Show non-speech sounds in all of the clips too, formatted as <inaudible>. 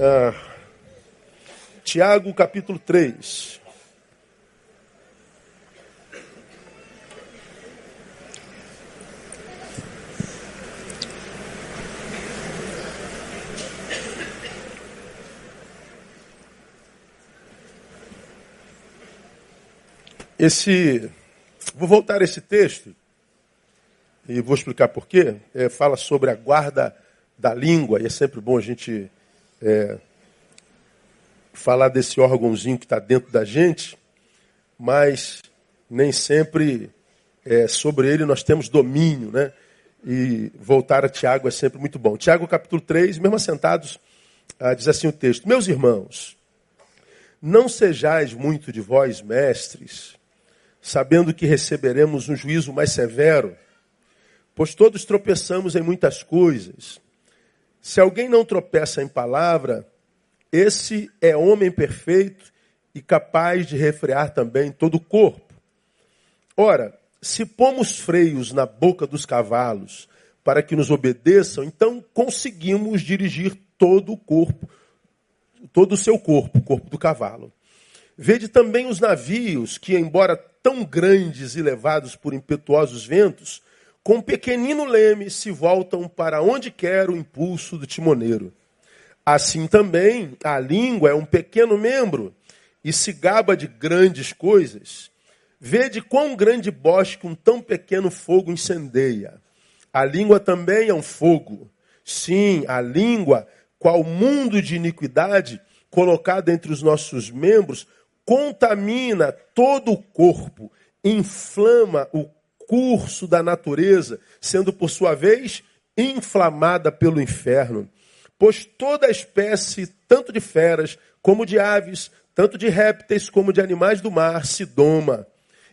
Ah, Tiago capítulo 3. Esse, vou voltar a esse texto e vou explicar por quê. É, fala sobre a guarda da língua e é sempre bom a gente é, falar desse órgãozinho que está dentro da gente, mas nem sempre é, sobre ele nós temos domínio, né? E voltar a Tiago é sempre muito bom. Tiago capítulo 3, mesmo assentados, ah, diz assim o texto: Meus irmãos, não sejais muito de vós mestres, sabendo que receberemos um juízo mais severo, pois todos tropeçamos em muitas coisas. Se alguém não tropeça em palavra, esse é homem perfeito e capaz de refrear também todo o corpo. Ora, se pomos freios na boca dos cavalos para que nos obedeçam, então conseguimos dirigir todo o corpo, todo o seu corpo, o corpo do cavalo. Vede também os navios que, embora tão grandes e levados por impetuosos ventos, com um pequenino leme se voltam para onde quer o impulso do timoneiro. Assim também a língua é um pequeno membro e se gaba de grandes coisas. Vede quão grande bosque um tão pequeno fogo incendeia. A língua também é um fogo. Sim, a língua, qual mundo de iniquidade colocado entre os nossos membros, contamina todo o corpo, inflama o curso da natureza, sendo por sua vez inflamada pelo inferno. Pois toda espécie, tanto de feras como de aves, tanto de répteis como de animais do mar, se doma.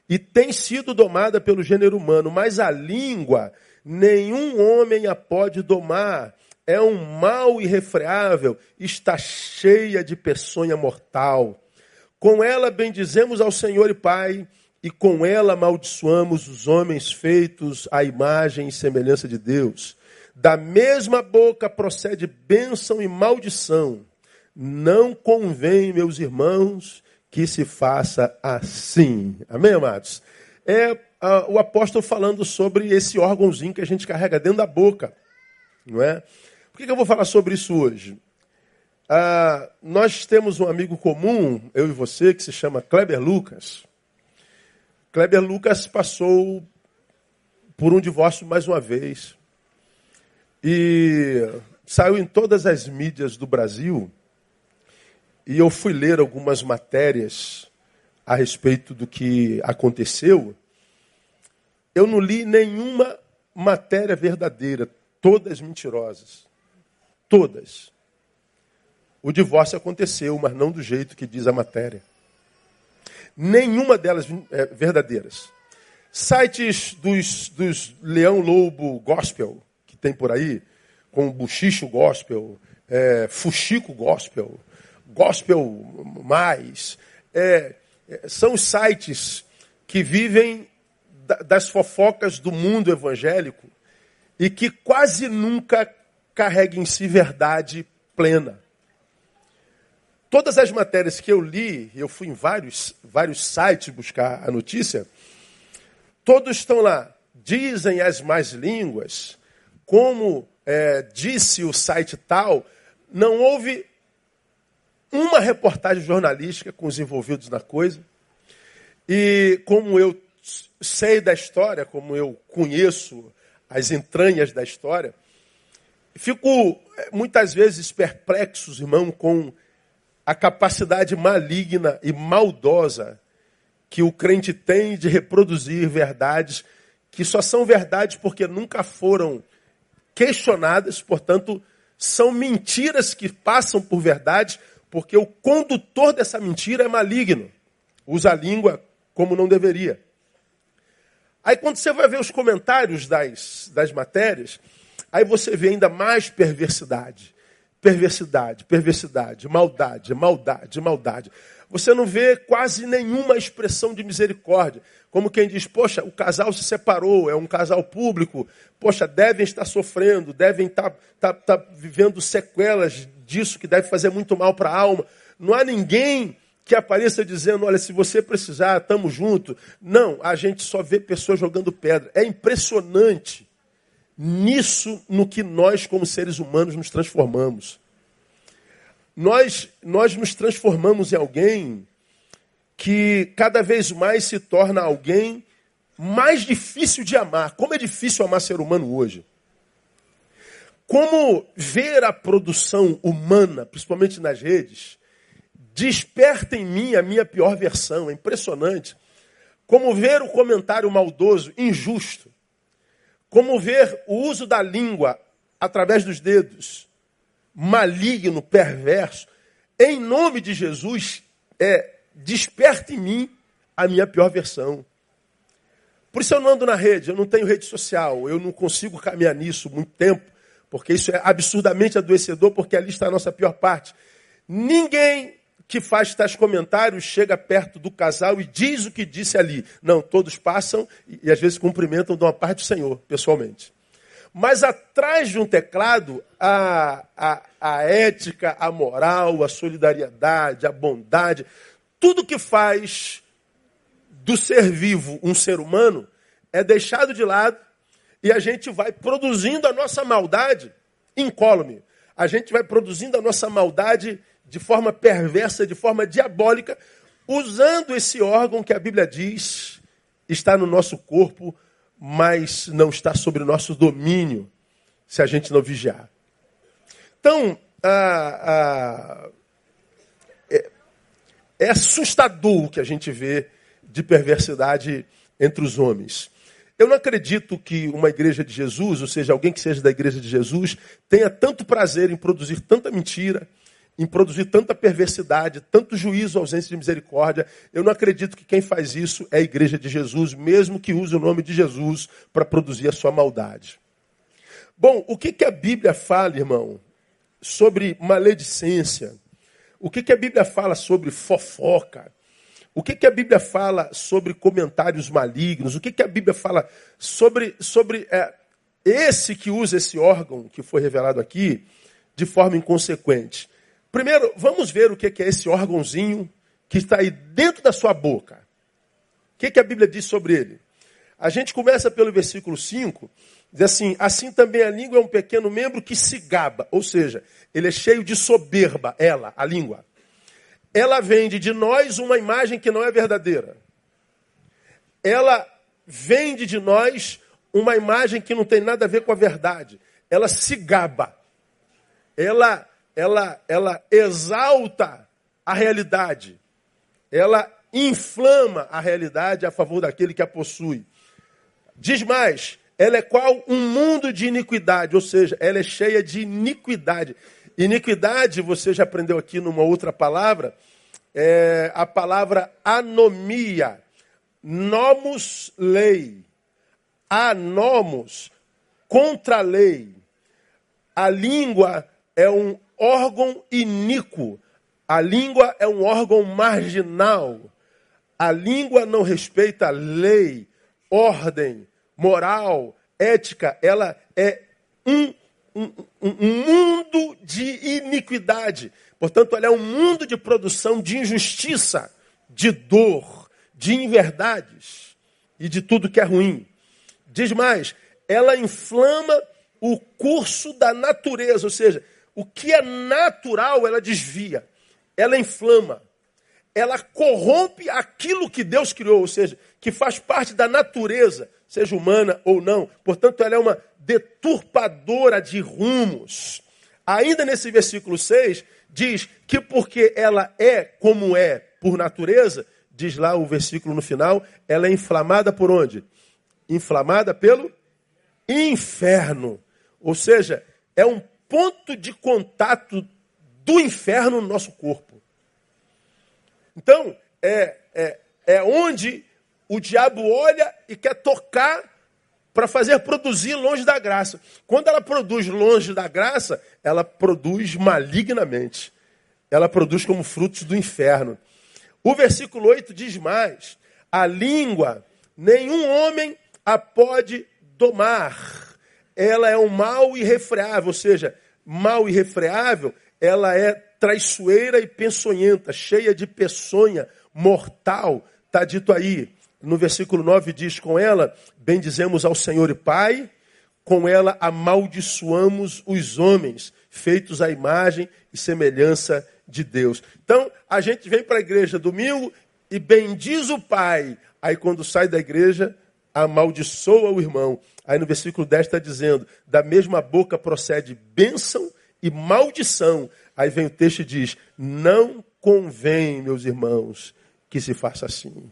E tem sido domada pelo gênero humano, mas a língua nenhum homem a pode domar. É um mal irrefreável, está cheia de peçonha mortal. Com ela bendizemos ao Senhor e Pai, e com ela amaldiçoamos os homens feitos à imagem e semelhança de Deus. Da mesma boca procede bênção e maldição. Não convém, meus irmãos, que se faça assim. Amém, amados? É uh, o apóstolo falando sobre esse órgãozinho que a gente carrega dentro da boca. Não é? Por que, que eu vou falar sobre isso hoje? Uh, nós temos um amigo comum, eu e você, que se chama Kleber Lucas. Kleber Lucas passou por um divórcio mais uma vez. E saiu em todas as mídias do Brasil. E eu fui ler algumas matérias a respeito do que aconteceu. Eu não li nenhuma matéria verdadeira, todas mentirosas. Todas. O divórcio aconteceu, mas não do jeito que diz a matéria. Nenhuma delas é, verdadeiras. Sites dos, dos Leão Lobo Gospel, tem por aí, com buchicho gospel, é, fuxico gospel, gospel mais. É, é são sites que vivem das fofocas do mundo evangélico e que quase nunca carregam em si verdade plena. Todas as matérias que eu li, eu fui em vários, vários sites buscar a notícia, todos estão lá. Dizem as mais línguas, como é, disse o site tal, não houve uma reportagem jornalística com os envolvidos na coisa. E como eu sei da história, como eu conheço as entranhas da história, fico é, muitas vezes perplexo, irmão, com a capacidade maligna e maldosa que o crente tem de reproduzir verdades que só são verdades porque nunca foram questionadas, portanto, são mentiras que passam por verdade, porque o condutor dessa mentira é maligno. Usa a língua como não deveria. Aí quando você vai ver os comentários das, das matérias, aí você vê ainda mais perversidade. Perversidade, perversidade, maldade, maldade, maldade. Você não vê quase nenhuma expressão de misericórdia. Como quem diz, poxa, o casal se separou, é um casal público, poxa, devem estar sofrendo, devem estar, estar, estar vivendo sequelas disso que deve fazer muito mal para a alma. Não há ninguém que apareça dizendo, olha, se você precisar, estamos juntos. Não, a gente só vê pessoas jogando pedra. É impressionante nisso no que nós, como seres humanos, nos transformamos. Nós, nós nos transformamos em alguém que cada vez mais se torna alguém mais difícil de amar. Como é difícil amar ser humano hoje. Como ver a produção humana, principalmente nas redes, desperta em mim a minha pior versão. É impressionante. Como ver o comentário maldoso, injusto. Como ver o uso da língua através dos dedos, maligno, perverso. Em nome de Jesus, é, desperta em mim a minha pior versão. Por isso eu não ando na rede, eu não tenho rede social, eu não consigo caminhar nisso muito tempo, porque isso é absurdamente adoecedor, porque ali está a nossa pior parte. Ninguém que faz tais comentários chega perto do casal e diz o que disse ali. Não, todos passam e, às vezes cumprimentam de uma parte do Senhor, pessoalmente. Mas atrás de um teclado, a, a, a ética, a moral, a solidariedade, a bondade, tudo que faz do ser vivo um ser humano é deixado de lado e a gente vai produzindo a nossa maldade incólume. A gente vai produzindo a nossa maldade de forma perversa, de forma diabólica, usando esse órgão que a Bíblia diz está no nosso corpo, mas não está sobre o nosso domínio, se a gente não vigiar. Então, é, é assustador o que a gente vê de perversidade entre os homens. Eu não acredito que uma igreja de Jesus, ou seja, alguém que seja da igreja de Jesus, tenha tanto prazer em produzir tanta mentira, em produzir tanta perversidade, tanto juízo, ausência de misericórdia. Eu não acredito que quem faz isso é a igreja de Jesus, mesmo que use o nome de Jesus para produzir a sua maldade. Bom, o que, que a Bíblia fala, irmão, sobre maledicência? O que, que a Bíblia fala sobre fofoca? O que, que a Bíblia fala sobre comentários malignos? O que, que a Bíblia fala sobre, sobre é, esse que usa esse órgão que foi revelado aqui de forma inconsequente? Primeiro, vamos ver o que, é esse órgãozinho que está aí dentro da sua boca. O que, que a Bíblia diz sobre ele? A gente começa pelo versículo 5, diz assim: Assim também a língua é um pequeno membro que se gaba, ou seja, ele é cheio de soberba, ela, a língua ela vende de nós uma imagem que não é verdadeira. Ela vende de nós uma imagem que não tem nada a ver com a verdade. Ela se gaba. Ela, ela, ela exalta a realidade. Ela inflama a realidade a favor daquele que a possui. Diz mais, ela é qual um mundo de iniquidade, ou seja, ela é cheia de iniquidade. Iniquidade, você já aprendeu aqui numa outra palavra, é a palavra anomia. Nomos, lei. Anomos, contra a lei. A língua é um órgão iníquo. A língua é um órgão marginal. A língua não respeita lei, ordem, moral, ética. Ela é um um, um, mundo de iniquidade. Portanto, ela é um mundo de produção de injustiça, de dor, de inverdades e de tudo que é ruim. Diz mais, ela inflama o curso da natureza, ou seja, o que é natural ela desvia, ela inflama, ela corrompe aquilo que Deus criou, ou seja, que faz parte da natureza, seja humana ou não. Portanto, ela é uma deturpadora de rumos. Ainda nesse versículo 6, diz que porque ela é como é por natureza, diz lá o versículo no final, ela é inflamada por onde? Inflamada pelo inferno. Ou seja, é um ponto de contato do inferno no nosso corpo. Então, é, é, é onde o diabo olha e quer tocar para fazer produzir longe da graça. Quando ela produz longe da graça, ela produz malignamente. Ela produz como frutos do inferno. O versículo 8 diz mais: a língua, nenhum homem a pode domar. Ela é um mal irrefreável, ou seja, mal irrefreável ela é traiçoeira e peçonhenta, cheia de peçonha, mortal. Está dito aí. No versículo 9 diz: Com ela bendizemos ao Senhor e Pai, com ela amaldiçoamos os homens, feitos à imagem e semelhança de Deus. Então, a gente vem para a igreja domingo e bendiz o Pai. Aí, quando sai da igreja, amaldiçoa o irmão. Aí no versículo 10 está dizendo: da mesma boca procede bênção e maldição. Aí vem o texto e diz: não convém, meus irmãos, que se faça assim.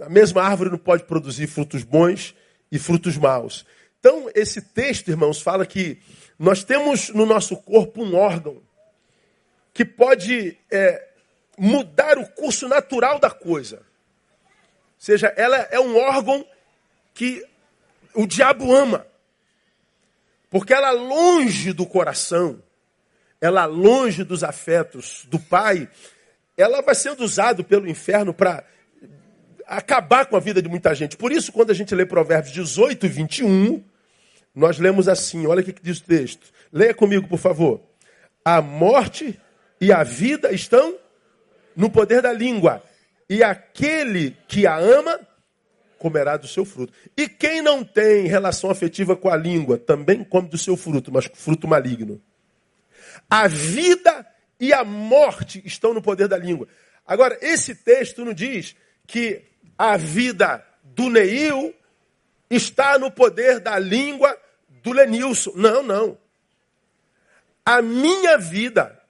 A mesma árvore não pode produzir frutos bons e frutos maus. Então, esse texto, irmãos, fala que nós temos no nosso corpo um órgão que pode é, mudar o curso natural da coisa. Ou seja, ela é um órgão que o diabo ama. Porque ela longe do coração, ela longe dos afetos do pai, ela vai sendo usada pelo inferno para acabar com a vida de muita gente. Por isso, quando a gente lê Provérbios 18 e 21, nós lemos assim, olha o que diz o texto. Leia comigo, por favor. A morte e a vida estão no poder da língua, e aquele que a ama comerá do seu fruto. E quem não tem relação afetiva com a língua também come do seu fruto, mas fruto maligno. A vida e a morte estão no poder da língua. Agora, esse texto não diz que a vida do Neil está no poder da língua do Lenilson. Não, não. A minha vida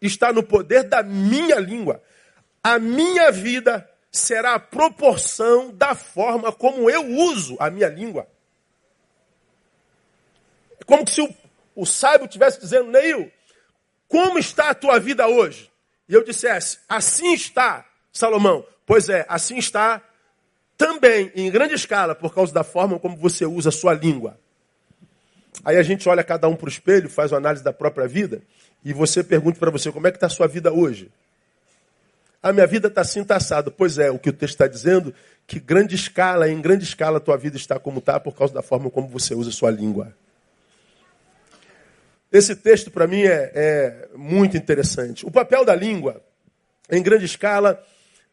está no poder da minha língua. A minha vida será a proporção da forma como eu uso a minha língua. É como se o, o sábio estivesse dizendo, Neil, como está a tua vida hoje? E eu dissesse, assim está, Salomão. Pois é, assim está também, em grande escala, por causa da forma como você usa a sua língua. Aí a gente olha cada um para o espelho, faz uma análise da própria vida, e você pergunta para você, como é que está a sua vida hoje? A minha vida está assim, está assado. Pois é, o que o texto está dizendo, que grande escala, em grande escala, a tua vida está como está por causa da forma como você usa a sua língua. Esse texto, para mim, é, é muito interessante. O papel da língua, em grande escala,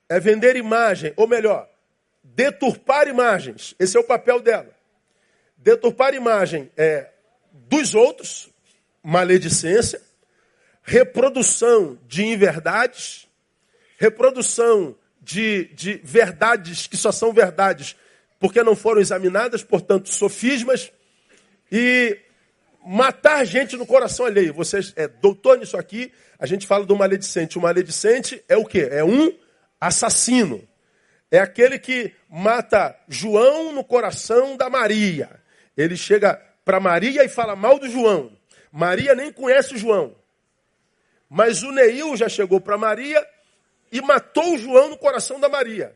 é vender imagem, ou melhor, deturpar imagens. Esse é o papel dela. Deturpar imagem é dos outros, maledicência, reprodução de inverdades, reprodução de, de verdades que só são verdades porque não foram examinadas, portanto, sofismas, e matar gente no coração alheio. Você é doutor nisso aqui, a gente fala do maledicente. O maledicente é o quê? É um assassino. É aquele que mata João no coração da Maria. Ele chega para Maria e fala mal do João. Maria nem conhece o João. Mas o Neil já chegou para Maria e matou João no coração da Maria.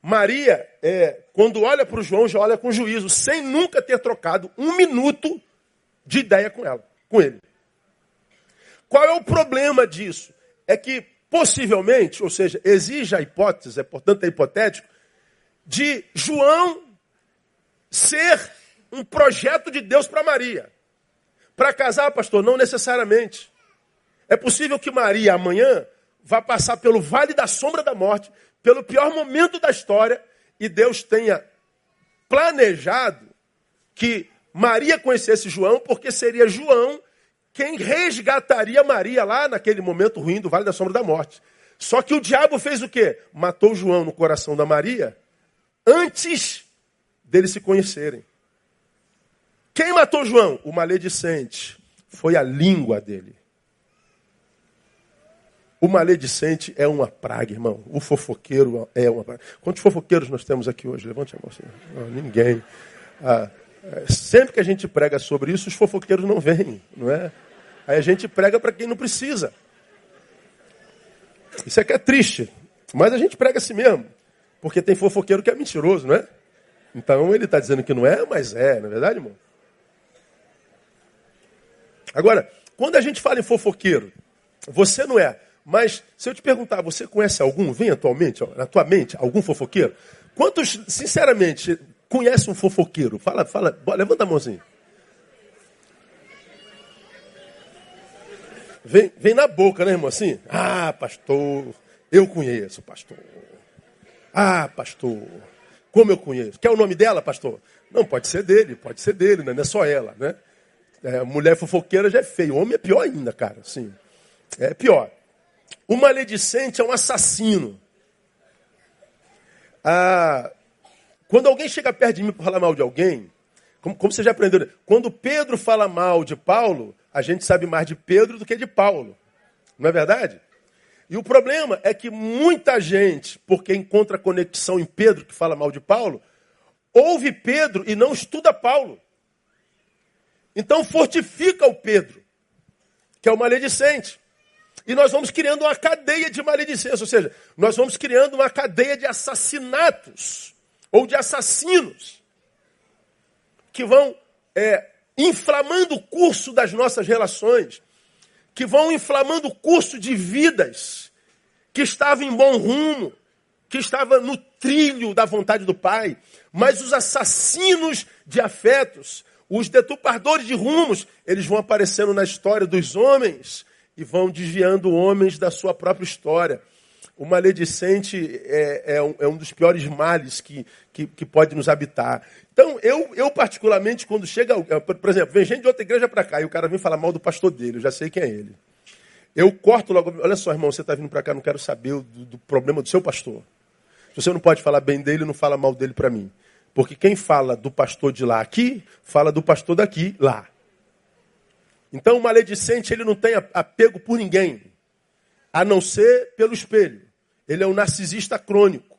Maria, é, quando olha para o João, já olha com juízo, sem nunca ter trocado um minuto de ideia com ela, com ele. Qual é o problema disso? É que possivelmente, ou seja, exige a hipótese, é, portanto é hipotético, de João ser um projeto de Deus para Maria. Para casar, pastor, não necessariamente. É possível que Maria amanhã vai passar pelo vale da sombra da morte, pelo pior momento da história, e Deus tenha planejado que Maria conhecesse João, porque seria João quem resgataria Maria lá naquele momento ruim do vale da sombra da morte. Só que o diabo fez o quê? Matou João no coração da Maria antes deles se conhecerem. Quem matou João? O maledicente. Foi a língua dele. O maledicente é uma praga, irmão. O fofoqueiro é uma praga. Quantos fofoqueiros nós temos aqui hoje? Levante a mão. Não, ninguém. Ah, é, sempre que a gente prega sobre isso, os fofoqueiros não vêm, não é? Aí a gente prega para quem não precisa. Isso é que é triste. Mas a gente prega assim mesmo. Porque tem fofoqueiro que é mentiroso, não é? Então ele está dizendo que não é, mas é, não é verdade, irmão? Agora, quando a gente fala em fofoqueiro, você não é. Mas se eu te perguntar, você conhece algum, vem atualmente, na tua mente, algum fofoqueiro? Quantos, sinceramente, conhecem um fofoqueiro? Fala, fala, levanta a mãozinha. Vem, vem na boca, né, irmão? Assim, ah, pastor, eu conheço, pastor. Ah, pastor, como eu conheço. Quer o nome dela, pastor? Não, pode ser dele, pode ser dele, né? não é só ela, né? É, mulher fofoqueira já é feio, homem é pior ainda, cara, sim. É pior. O maledicente é um assassino. Ah, quando alguém chega perto de mim para falar mal de alguém, como, como você já aprendeu, né? quando Pedro fala mal de Paulo, a gente sabe mais de Pedro do que de Paulo. Não é verdade? E o problema é que muita gente, porque encontra conexão em Pedro, que fala mal de Paulo, ouve Pedro e não estuda Paulo. Então fortifica o Pedro, que é o maledicente. E nós vamos criando uma cadeia de maledicência, ou seja, nós vamos criando uma cadeia de assassinatos ou de assassinos que vão é, inflamando o curso das nossas relações, que vão inflamando o curso de vidas que estavam em bom rumo, que estava no trilho da vontade do Pai, mas os assassinos de afetos, os deturpadores de rumos, eles vão aparecendo na história dos homens e vão desviando homens da sua própria história. O maledicente é, é, um, é um, dos piores males que, que, que, pode nos habitar. Então, eu, eu particularmente, quando chega, por exemplo, vem gente de outra igreja para cá e o cara vem falar mal do pastor dele, eu já sei quem é ele. Eu corto logo, olha só, irmão, você está vindo para cá, não quero saber do, do, problema do seu pastor. Se você não pode falar bem dele, não fala mal dele para mim. Porque quem fala do pastor de lá aqui, fala do pastor daqui lá. Então o maledicente ele não tem apego por ninguém, a não ser pelo espelho. Ele é um narcisista crônico.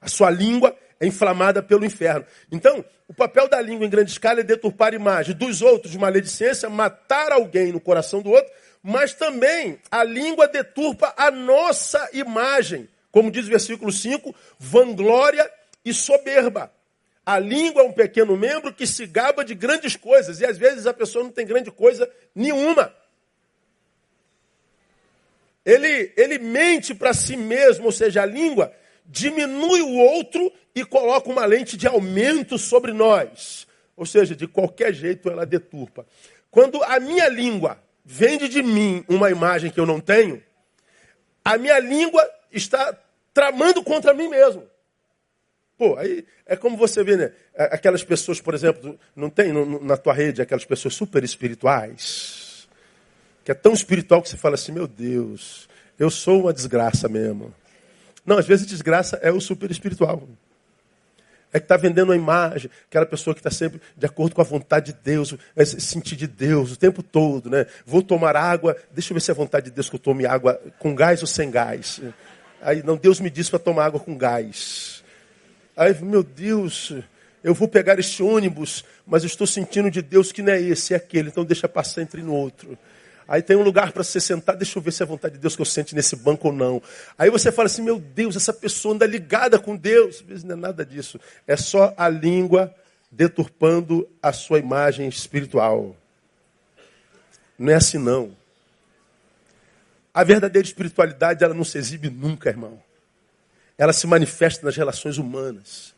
A sua língua é inflamada pelo inferno. Então, o papel da língua em grande escala é deturpar a imagem dos outros, maledicência, matar alguém no coração do outro, mas também a língua deturpa a nossa imagem. Como diz o versículo 5, vanglória e soberba. A língua é um pequeno membro que se gaba de grandes coisas, e às vezes a pessoa não tem grande coisa nenhuma. Ele, ele mente para si mesmo, ou seja, a língua diminui o outro e coloca uma lente de aumento sobre nós. Ou seja, de qualquer jeito ela deturpa. Quando a minha língua vende de mim uma imagem que eu não tenho, a minha língua está tramando contra mim mesmo. Pô, aí é como você vê, né? Aquelas pessoas, por exemplo, não tem na tua rede aquelas pessoas super espirituais, que é tão espiritual que você fala assim, meu Deus, eu sou uma desgraça mesmo. Não, às vezes desgraça é o super espiritual. É que está vendendo uma imagem, aquela pessoa que está sempre de acordo com a vontade de Deus, é sentir de Deus o tempo todo, né? Vou tomar água, deixa eu ver se é a vontade de Deus que eu tome água com gás ou sem gás. Aí, não, Deus me disse para tomar água com gás. Aí, meu Deus, eu vou pegar este ônibus, mas estou sentindo de Deus que não é esse, é aquele, então deixa passar entre no outro. Aí tem um lugar para você sentar, deixa eu ver se é vontade de Deus que eu sente nesse banco ou não. Aí você fala assim, meu Deus, essa pessoa anda ligada com Deus. Às vezes não é nada disso. É só a língua deturpando a sua imagem espiritual. Não é assim não. A verdadeira espiritualidade, ela não se exibe nunca, irmão ela se manifesta nas relações humanas.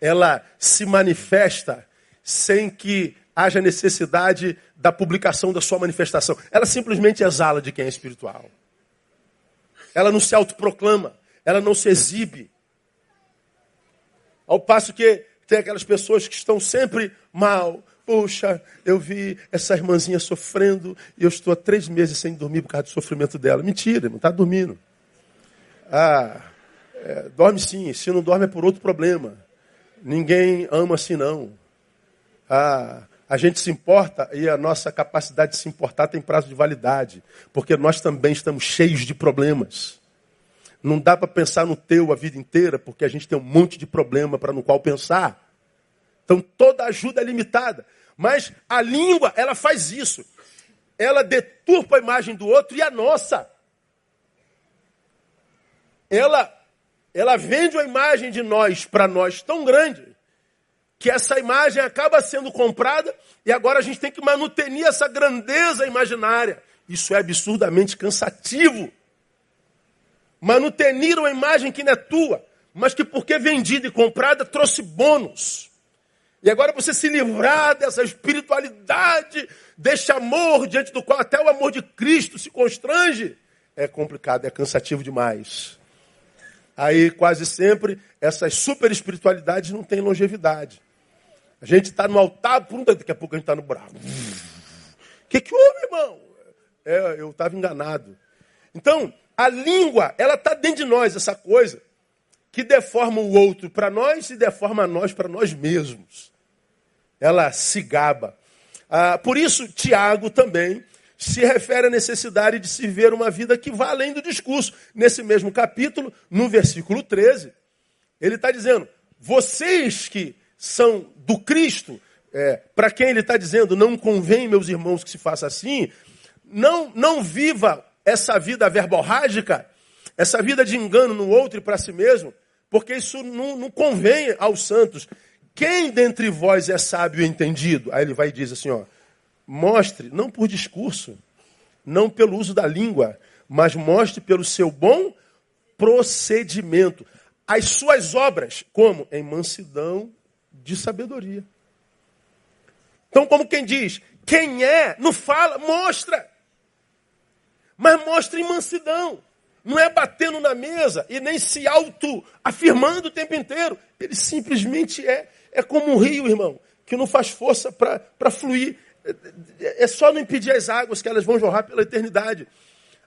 Ela se manifesta sem que haja necessidade da publicação da sua manifestação. Ela simplesmente exala de quem é espiritual. Ela não se autoproclama, ela não se exibe. Ao passo que tem aquelas pessoas que estão sempre mal. Puxa, eu vi essa irmãzinha sofrendo e eu estou há três meses sem dormir por causa do sofrimento dela. Mentira, não está dormindo. Ah, é, dorme sim, se não dorme é por outro problema. Ninguém ama assim não. Ah, a gente se importa e a nossa capacidade de se importar tem prazo de validade, porque nós também estamos cheios de problemas. Não dá para pensar no teu a vida inteira, porque a gente tem um monte de problema para no qual pensar. Então toda ajuda é limitada. Mas a língua, ela faz isso. Ela deturpa a imagem do outro e a nossa. Ela ela vende uma imagem de nós para nós tão grande que essa imagem acaba sendo comprada e agora a gente tem que manutenir essa grandeza imaginária. Isso é absurdamente cansativo. Manutenir uma imagem que não é tua, mas que porque vendida e comprada trouxe bônus. E agora você se livrar dessa espiritualidade, desse amor diante do qual até o amor de Cristo se constrange, é complicado, é cansativo demais. Aí quase sempre essas super espiritualidades não têm longevidade. A gente está no altar, daqui a pouco a gente está no buraco. O que, que houve, irmão? É, eu estava enganado. Então, a língua, ela está dentro de nós, essa coisa que deforma o outro para nós e deforma nós para nós mesmos. Ela se gaba. Ah, por isso, Tiago também se refere à necessidade de se ver uma vida que vá além do discurso. Nesse mesmo capítulo, no versículo 13, ele está dizendo: vocês que são do Cristo, é, para quem ele está dizendo, não convém, meus irmãos, que se faça assim, não, não viva essa vida verborrágica, essa vida de engano no outro e para si mesmo, porque isso não, não convém aos santos. Quem dentre vós é sábio e entendido? Aí ele vai e diz assim, ó, mostre, não por discurso, não pelo uso da língua, mas mostre pelo seu bom procedimento. As suas obras, como? Em mansidão de sabedoria. Então, como quem diz, quem é, não fala, mostra. Mas mostra em mansidão. Não é batendo na mesa e nem se auto-afirmando o tempo inteiro. Ele simplesmente é. É como um rio, irmão, que não faz força para fluir. É só não impedir as águas que elas vão jorrar pela eternidade.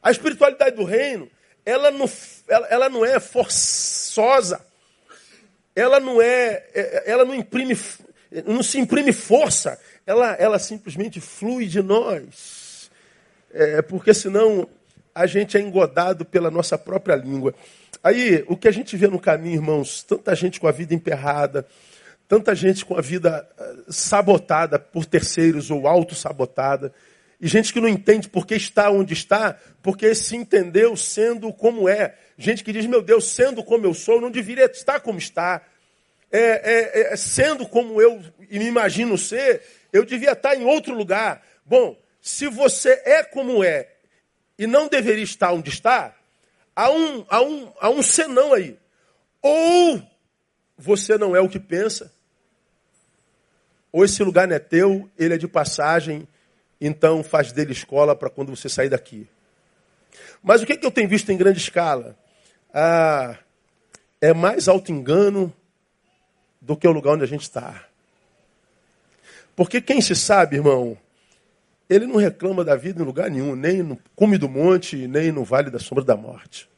A espiritualidade do reino, ela não, ela, ela não é forçosa. Ela não é, é, ela não imprime, não se imprime força. Ela, ela simplesmente flui de nós. É, porque senão a gente é engodado pela nossa própria língua. Aí, o que a gente vê no caminho, irmãos, tanta gente com a vida emperrada, tanta gente com a vida eh, sabotada por terceiros ou auto-sabotada, e gente que não entende por que está onde está, porque se entendeu sendo como é. Gente que diz, meu Deus, sendo como eu sou, não deveria estar como está. É, é, é, sendo como eu me imagino ser, eu devia estar em outro lugar. Bom, se você é como é e não deveria estar onde está, há um, há um, há um senão aí. Ou você não é o que pensa, ou esse lugar não é teu, ele é de passagem, então faz dele escola para quando você sair daqui. Mas o que, é que eu tenho visto em grande escala? Ah, é mais auto-engano do que o lugar onde a gente está. Porque quem se sabe, irmão, ele não reclama da vida em lugar nenhum, nem no cume do monte, nem no vale da sombra da morte.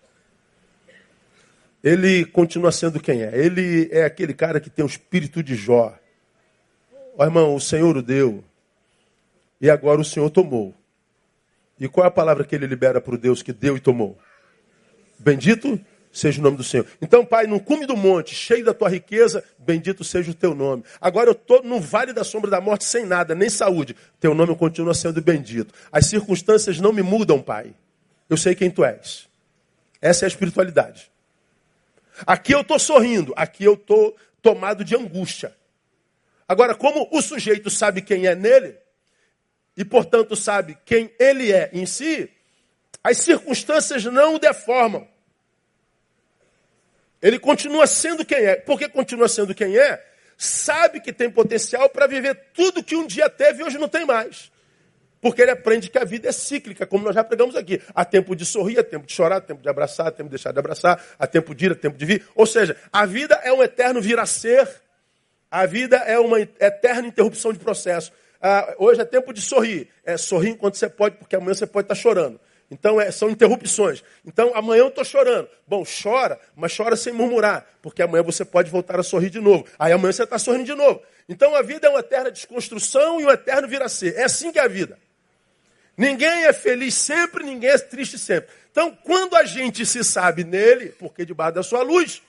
Ele continua sendo quem é. Ele é aquele cara que tem o espírito de Jó. Ó irmão, o Senhor o deu. E agora o Senhor tomou. E qual é a palavra que ele libera para o Deus que deu e tomou? Bendito seja o nome do Senhor. Então, Pai, no cume do monte, cheio da tua riqueza, bendito seja o teu nome. Agora eu estou no vale da sombra da morte sem nada, nem saúde. Teu nome continua sendo bendito. As circunstâncias não me mudam, Pai. Eu sei quem tu és. Essa é a espiritualidade. Aqui eu estou sorrindo, aqui eu estou tomado de angústia. Agora, como o sujeito sabe quem é nele, e portanto sabe quem ele é em si, as circunstâncias não o deformam. Ele continua sendo quem é. Porque continua sendo quem é, sabe que tem potencial para viver tudo que um dia teve e hoje não tem mais. Porque ele aprende que a vida é cíclica, como nós já pregamos aqui. Há tempo de sorrir, há tempo de chorar, há tempo de abraçar, há tempo de deixar de abraçar, há tempo de ir, há tempo de vir. Ou seja, a vida é um eterno vir a ser. A vida é uma eterna interrupção de processo. Ah, hoje é tempo de sorrir. É sorrir enquanto você pode, porque amanhã você pode estar chorando. Então é, são interrupções. Então amanhã eu estou chorando. Bom, chora, mas chora sem murmurar, porque amanhã você pode voltar a sorrir de novo. Aí amanhã você está sorrindo de novo. Então a vida é uma eterna desconstrução e um eterno vir a ser. É assim que é a vida. Ninguém é feliz sempre, ninguém é triste sempre. Então, quando a gente se sabe nele, porque debaixo da sua luz,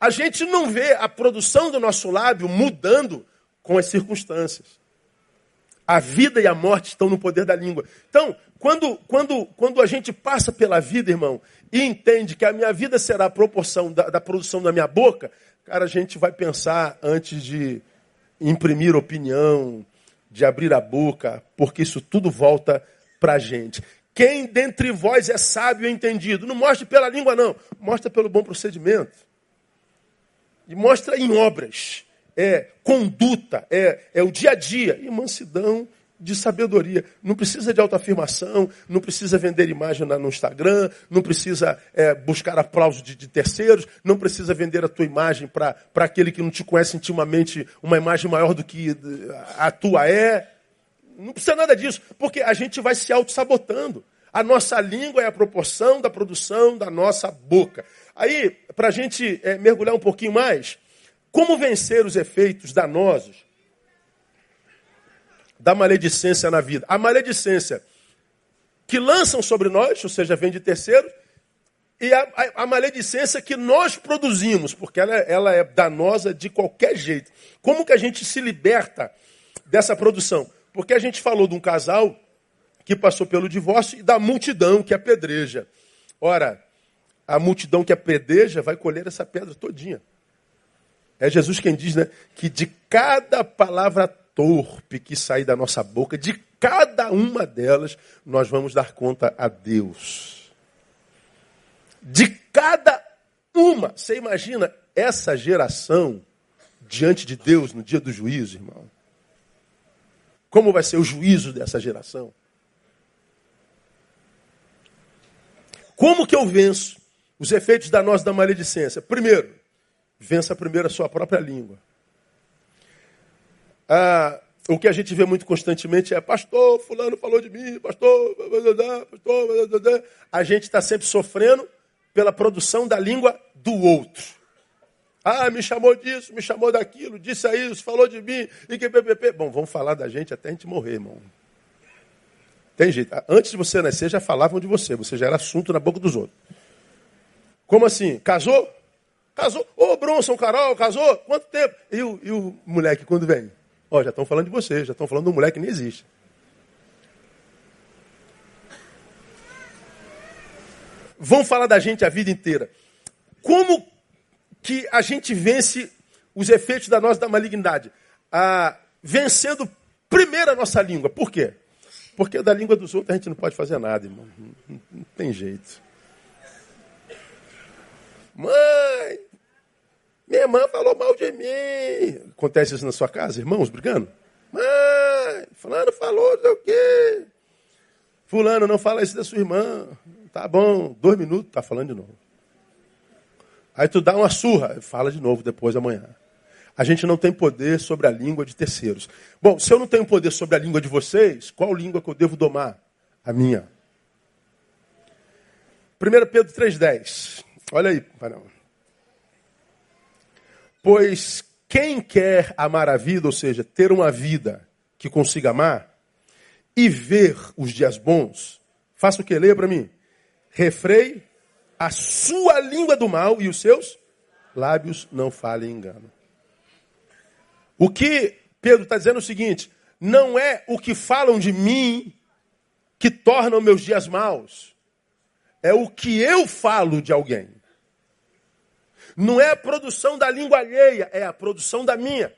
a gente não vê a produção do nosso lábio mudando com as circunstâncias. A vida e a morte estão no poder da língua. Então, quando, quando, quando a gente passa pela vida, irmão, e entende que a minha vida será a proporção da, da produção da minha boca, cara, a gente vai pensar antes de imprimir opinião, de abrir a boca, porque isso tudo volta para a gente. Quem dentre vós é sábio e entendido? Não mostre pela língua, não. Mostra pelo bom procedimento. E mostra em obras. é conduta, é, é o dia a dia. E mansidão de sabedoria. Não precisa de autoafirmação, não precisa vender imagem no Instagram, não precisa é, buscar aplauso de, de, terceiros, não precisa vender a tua imagem para aquele que não te conhece intimamente uma imagem maior do que a tua é. Não precisa nada disso, porque a gente vai se auto-sabotando. A nossa língua é a proporção da produção da nossa boca. Aí, para a gente é, mergulhar um pouquinho mais, como vencer os efeitos danosos da maledicência na vida. A maledicência que lançam sobre nós, ou seja, vem de terceiros, e a, a, a maledicência que nós produzimos, porque ela, ela é danosa de qualquer jeito. Como que a gente se liberta dessa produção? Porque a gente falou de um casal que passou pelo divórcio e da multidão que apedreja. Ora, a multidão que apedreja vai colher essa pedra todinha. É Jesus quem diz, né, que de cada palavra torpe que sai da nossa boca, de cada uma delas, nós vamos dar conta a Deus. De cada uma. Você imagina essa geração diante de Deus no dia do juízo, irmão? Como vai ser o juízo dessa geração? Como que eu venço os efeitos da nossa da maledicência? Primeiro, vença primeiro a sua própria língua. Ah, o que a gente vê muito constantemente é, pastor, fulano falou de mim, pastor, pastor, a gente está sempre sofrendo pela produção da língua do outro. Ah, me chamou disso, me chamou daquilo, disse isso, falou de mim, e que ppp. Bom, vamos falar da gente até a gente morrer, irmão. Tem jeito. Antes de você nascer, já falavam de você, você já era assunto na boca dos outros. Como assim? Casou? Casou? Ô, Bronson, Carol, casou? Quanto tempo? E o, e o moleque, quando vem? Ó, já estão falando de você, já estão falando um moleque que nem existe. Vão falar da gente a vida inteira. Como que a gente vence os efeitos da nossa da malignidade? Ah, vencendo primeiro a nossa língua. Por quê? Porque da língua dos outros a gente não pode fazer nada, irmão. Não, tem jeito. Mãe, minha irmã falou mal de mim. Acontece isso na sua casa, irmãos brigando? Mãe, fulano falou, não sei o quê. Fulano, não fala isso da sua irmã. Tá bom, dois minutos, tá falando de novo. Aí tu dá uma surra, fala de novo depois amanhã. A gente não tem poder sobre a língua de terceiros. Bom, se eu não tenho poder sobre a língua de vocês, qual língua que eu devo domar? A minha. 1 Pedro 3,10. Olha aí, Panão. Pois quem quer amar a vida, ou seja, ter uma vida que consiga amar, e ver os dias bons, faça o que? Leia para mim. Refreie a sua língua do mal e os seus lábios não falem engano. O que Pedro está dizendo é o seguinte: não é o que falam de mim que tornam meus dias maus, é o que eu falo de alguém. Não é a produção da língua alheia, é a produção da minha.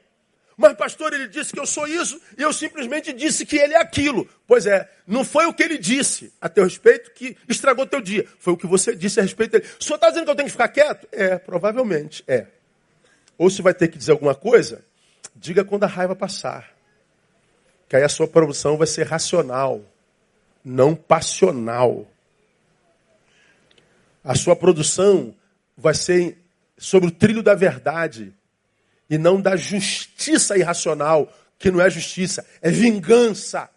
Mas, pastor, ele disse que eu sou isso e eu simplesmente disse que ele é aquilo. Pois é, não foi o que ele disse a teu respeito que estragou teu dia. Foi o que você disse a respeito dele. O senhor está dizendo que eu tenho que ficar quieto? É, provavelmente, é. Ou se vai ter que dizer alguma coisa, diga quando a raiva passar. Que aí a sua produção vai ser racional, não passional. A sua produção vai ser sobre o trilho da verdade e não da justiça irracional, que não é justiça, é vingança.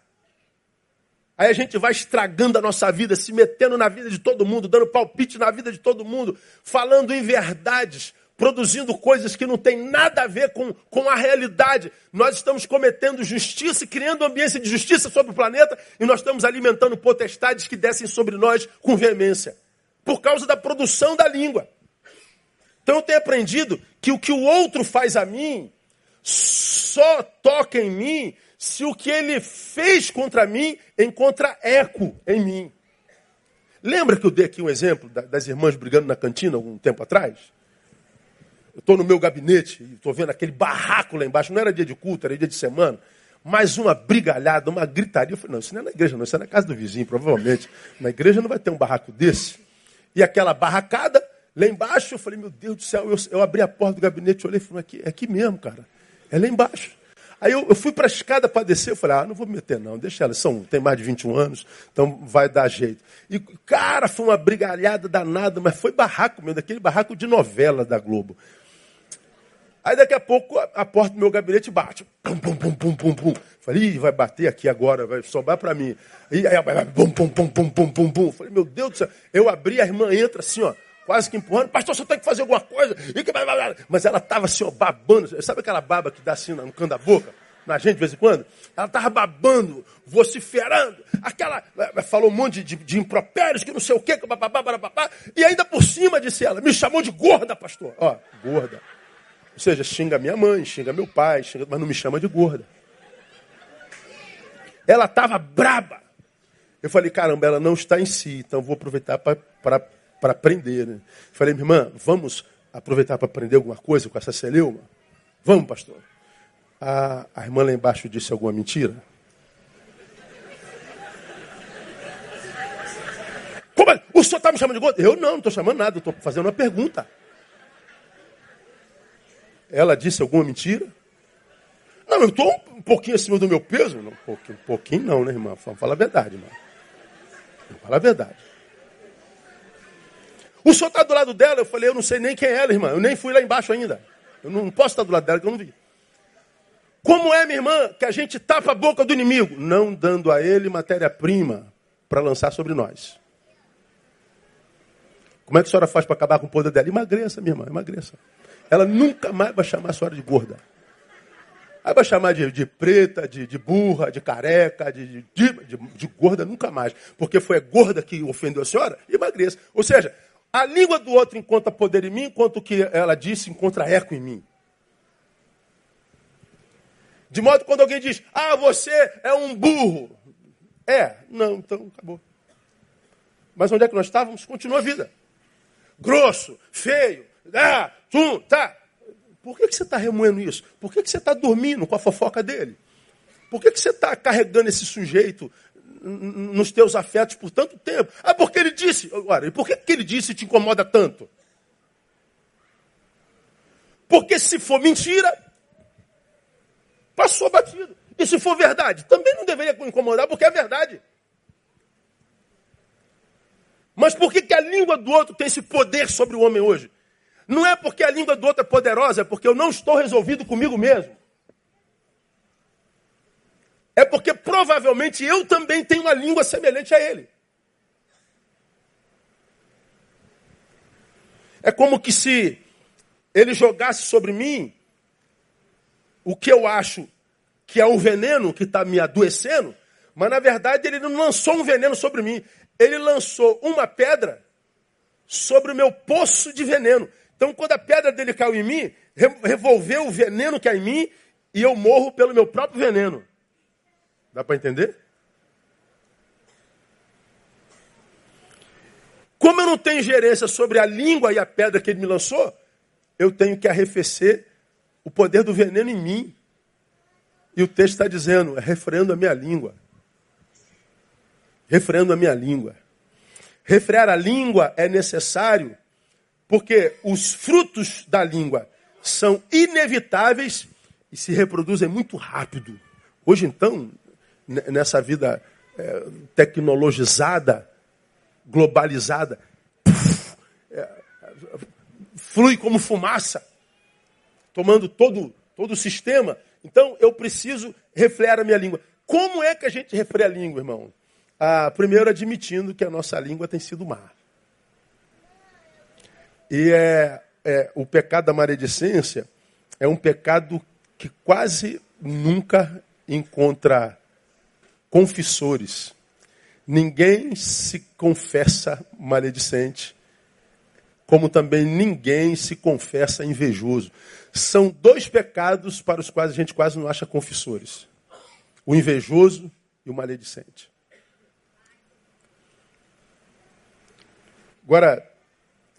Aí a gente vai estragando a nossa vida, se metendo na vida de todo mundo, dando palpite na vida de todo mundo, falando em verdades, produzindo coisas que não têm nada a ver com, com a realidade. Nós estamos cometendo justiça criando ambiência de justiça sobre o planeta e nós estamos alimentando potestades que descem sobre nós com veemência, por causa da produção da língua. Então eu tenho aprendido que o que o outro faz a mim só toca em mim se o que ele fez contra mim encontra eco em mim. Lembra que eu dei aqui um exemplo das irmãs brigando na cantina algum tempo atrás? Eu estou no meu gabinete estou vendo aquele barraco lá embaixo. Não era dia de culto, era dia de semana. Mais uma brigalhada, uma gritaria. Eu falei, não, isso não é na igreja, não, isso é na casa do vizinho, provavelmente. Na igreja não vai ter um barraco desse. E aquela barracada, Lá embaixo eu falei, meu Deus do céu, eu, eu abri a porta do gabinete, olhei e falei, aqui, é aqui mesmo, cara. É lá embaixo. Aí eu, eu fui para a escada para descer, eu falei, ah, não vou me meter não, deixa ela, são, tem mais de 21 anos, então vai dar jeito. E, cara, foi uma brigalhada danada, mas foi barraco mesmo, daquele barraco de novela da Globo. Aí daqui a pouco a, porta do meu gabinete bate. Pum, pum, pum, pum, pum, pum. Falei, vai bater aqui agora, vai sobrar para mim. E aí, pum, pum, pum, pum, pum, pum, pum. Falei, meu Deus do céu. Eu abri, a irmã entra assim, ó, quase que empurrando. Pastor, você tem que fazer alguma coisa. Mas ela estava assim, ó, babando. Sabe aquela baba que dá assim no canto da boca? Na gente, de vez em quando? Ela estava babando, vociferando. Aquela, eh, falou um monte de, de, impropérios, que não sei o quê, que bababá, bababá. E ainda por cima, disse ela, me chamou de gorda, pastor. Ó, gorda. Ou seja, xinga minha mãe, xinga meu pai, xinga, mas não me chama de gorda. Ela estava braba. Eu falei, caramba, ela não está em si, então vou aproveitar para aprender. Né? Falei, minha irmã, vamos aproveitar para aprender alguma coisa com essa celeuma? Vamos, pastor. A, a irmã lá embaixo disse alguma mentira? Como é? O senhor está me chamando de gordo? Eu não, não estou chamando nada, estou fazendo uma pergunta. Ela disse alguma mentira? Não, eu estou um pouquinho acima do meu peso. Não, um pouquinho, um pouquinho não, né, irmã? Fala a verdade, irmã. Fala a verdade. O senhor está do lado dela? Eu falei, eu não sei nem quem é ela, irmã. Eu nem fui lá embaixo ainda. Eu não posso estar do lado dela, que eu não vi. Como é, minha irmã, que a gente tapa a boca do inimigo? Não dando a ele matéria-prima para lançar sobre nós. Como é que a senhora faz para acabar com o poder dela? Emagreça, minha irmã, emagreça. Ela nunca mais vai chamar a senhora de gorda. Aí vai chamar de, de preta, de, de, burra, de careca, de, de, gorda, nunca mais. Porque foi a gorda que ofendeu a senhora, emagreça. Ou seja, a língua do outro encontra poder em mim, enquanto o que ela disse encontra eco em mim. De modo que quando alguém diz, ah, você é um burro. É, não, então acabou. Mas onde é que nós estávamos? Continua a vida. Grosso, feio, ah, tum, tá. Por que, que você está remoendo isso? Por que, que você está dormindo com a fofoca dele? Por que, que você está carregando esse sujeito nos teus afetos por tanto tempo? Ah, porque ele disse. Agora, e por que, que ele disse te incomoda tanto? Porque se for mentira, passou batido. E se for verdade, também não deveria incomodar, porque é verdade. Mas por que, que a língua do outro tem esse poder sobre o homem hoje? Não é porque a língua do outro é poderosa, é porque eu não estou resolvido comigo mesmo. É porque provavelmente eu também tenho uma língua semelhante a ele. É como que se ele jogasse sobre mim o que eu acho que é um veneno que está me adoecendo, mas na verdade ele não lançou um veneno sobre mim. Ele lançou uma pedra sobre o meu poço de veneno. Então, quando a pedra dele caiu em mim, revolveu o veneno que há em mim e eu morro pelo meu próprio veneno. Dá para entender? Como eu não tenho gerência sobre a língua e a pedra que ele me lançou, eu tenho que arrefecer o poder do veneno em mim. E o texto está dizendo, é refreando a minha língua. Refreando a minha língua. Refrear a língua é necessário porque os frutos da língua são inevitáveis e se reproduzem muito rápido. Hoje, então, nessa vida é, tecnologizada, globalizada, é, flui como fumaça, tomando todo, todo o sistema. Então, eu preciso refrear a minha língua. Como é que a gente refreia a língua, irmão? Ah, primeiro, admitindo que a nossa língua tem sido má. E é, é, o pecado da maledicência é um pecado que quase nunca encontra confessores. Ninguém se confessa maledicente, como também ninguém se confessa invejoso. São dois pecados para os quais a gente quase não acha confessores: o invejoso e o maledicente. Agora,